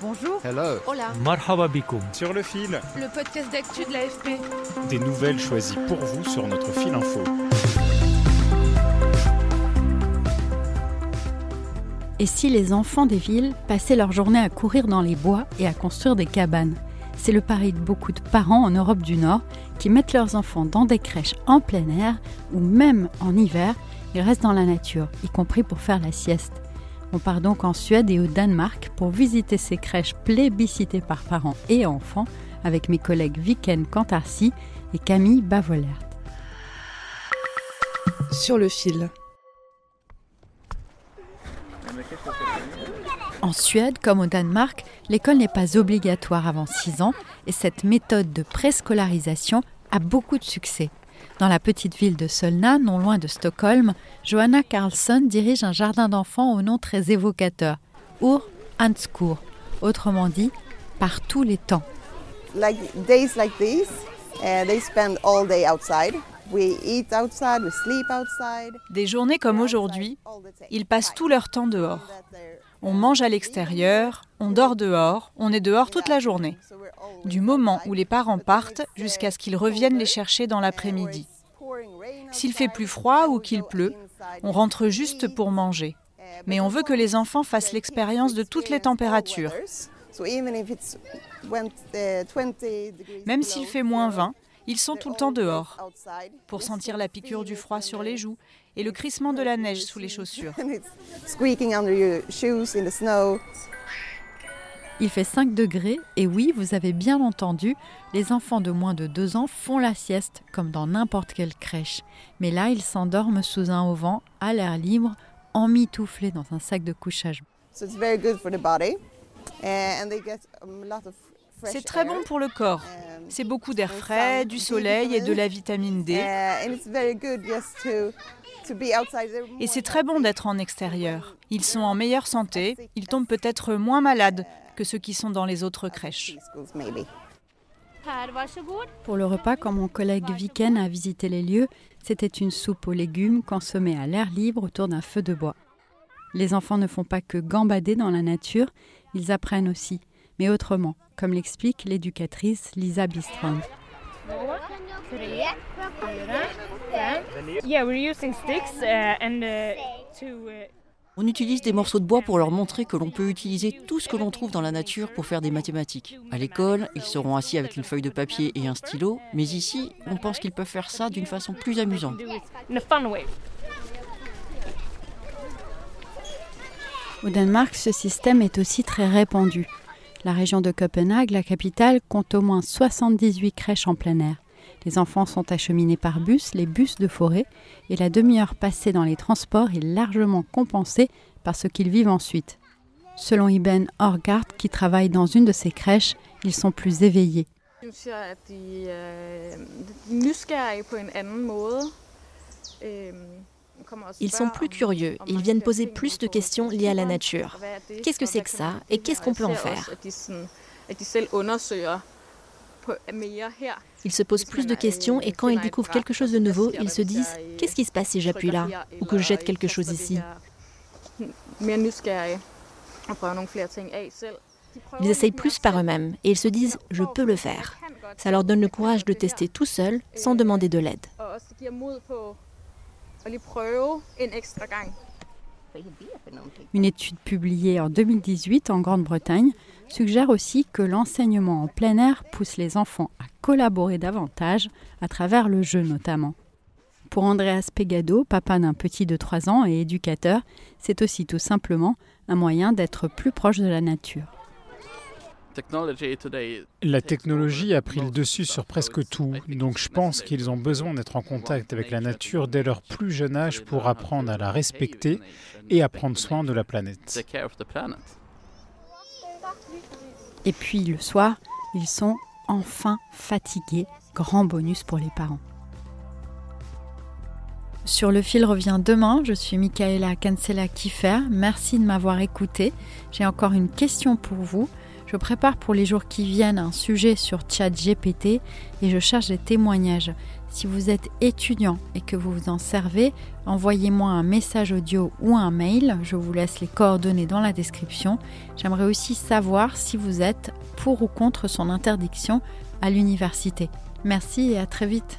Bonjour. Hello. Hola. Marhaba bikoum. Sur le fil, Le podcast d'actu de l'AFP. des nouvelles choisies pour vous sur notre fil info. Et si les enfants des villes passaient leur journée à courir dans les bois et à construire des cabanes? C'est le pari de beaucoup de parents en Europe du Nord qui mettent leurs enfants dans des crèches en plein air ou même en hiver, ils restent dans la nature, y compris pour faire la sieste. On part donc en Suède et au Danemark pour visiter ces crèches plébiscitées par parents et enfants avec mes collègues Viken Kantarsi et Camille Bavolert. Sur le fil. En Suède, comme au Danemark, l'école n'est pas obligatoire avant 6 ans et cette méthode de préscolarisation a beaucoup de succès. Dans la petite ville de Solna, non loin de Stockholm, Johanna Carlsson dirige un jardin d'enfants au nom très évocateur, Ur Hanskur, autrement dit, par tous les temps. like days like these, uh, they spend all day outside. We eat outside, we sleep outside. Des journées comme aujourd'hui, ils passent tout leur temps dehors. On mange à l'extérieur, on dort dehors, on est dehors toute la journée. Du moment où les parents partent jusqu'à ce qu'ils reviennent les chercher dans l'après-midi. S'il fait plus froid ou qu'il pleut, on rentre juste pour manger. Mais on veut que les enfants fassent l'expérience de toutes les températures. Même s'il fait moins 20, ils sont tout le temps dehors pour sentir la piqûre du froid sur les joues et le crissement de la neige sous les chaussures. Il fait 5 degrés et oui, vous avez bien entendu, les enfants de moins de 2 ans font la sieste comme dans n'importe quelle crèche. Mais là, ils s'endorment sous un auvent, à l'air libre, emmitouflés dans un sac de couchage. So it's very good for the body. And they get a lot of fresh C'est très bon pour le corps. Um, C'est beaucoup d'air frais, du soleil et de la vitamine D. Et more c'est très bon d'être en extérieur. Ils sont en meilleure santé, ils tombent peut-être moins malades que ceux qui sont dans les autres crèches. Pour le repas, quand mon collègue Viken a visité les lieux, c'était une soupe aux légumes consommée à l'air libre autour d'un feu de bois. Les enfants ne font pas que gambader dans la nature, ils apprennent aussi, mais autrement, comme l'explique l'éducatrice Lisa Bistrand. Uh, uh, to. Uh, On utilise des morceaux de bois pour leur montrer que l'on peut utiliser tout ce que l'on trouve dans la nature pour faire des mathématiques. À l'école, ils seront assis avec une feuille de papier et un stylo, mais ici, on pense qu'ils peuvent faire ça d'une façon plus amusante. do it in a fun way. Au Danemark, ce système est aussi très répandu. La région de Copenhague, la capitale, compte au moins 78 crèches en plein air. Les enfants sont acheminés par bus, les bus de forêt, et la demi-heure passée dans les transports est largement compensée par ce qu'ils vivent ensuite. Selon Iben Orgard, qui travaille dans une de ces crèches, ils sont plus éveillés. Ils sont plus curieux, ils viennent poser plus de questions liées à la nature. Qu'est-ce que c'est que ça et qu'est-ce qu'on peut en faire Ils se posent plus de questions et quand ils découvrent quelque chose de nouveau, ils se disent Qu'est-ce qui se passe si j'appuie là Ou que je jette quelque chose ici? Ils essayent plus par eux-mêmes et ils se disent Je peux le faire. Ça leur donne le courage de tester tout seul sans demander de l'aide. Une étude publiée en 2018 en Grande-Bretagne suggère aussi que l'enseignement en plein air pousse les enfants à collaborer davantage, à travers le jeu notamment. Pour Andreas Pegado, papa d'un petit de 3 ans et éducateur, c'est aussi tout simplement un moyen d'être plus proche de la nature. La technologie a pris le dessus sur presque tout, donc je pense qu'ils ont besoin d'être en contact avec la nature dès leur plus jeune âge pour apprendre à la respecter et à prendre soin de la planète. Et puis le soir, ils sont enfin fatigués. Grand bonus pour les parents. Sur le fil revient demain. Je suis Michaela Cancela Kiffer. Merci de m'avoir écouté. J'ai encore une question pour vous. Je prépare pour les jours qui viennent un sujet sur ChatGPT et je cherche des témoignages. Si vous êtes étudiant et que vous vous en servez, envoyez-moi un message audio ou un mail. Je vous laisse les coordonnées dans la description. J'aimerais aussi savoir si vous êtes pour ou contre son interdiction à l'université. Merci et à très vite.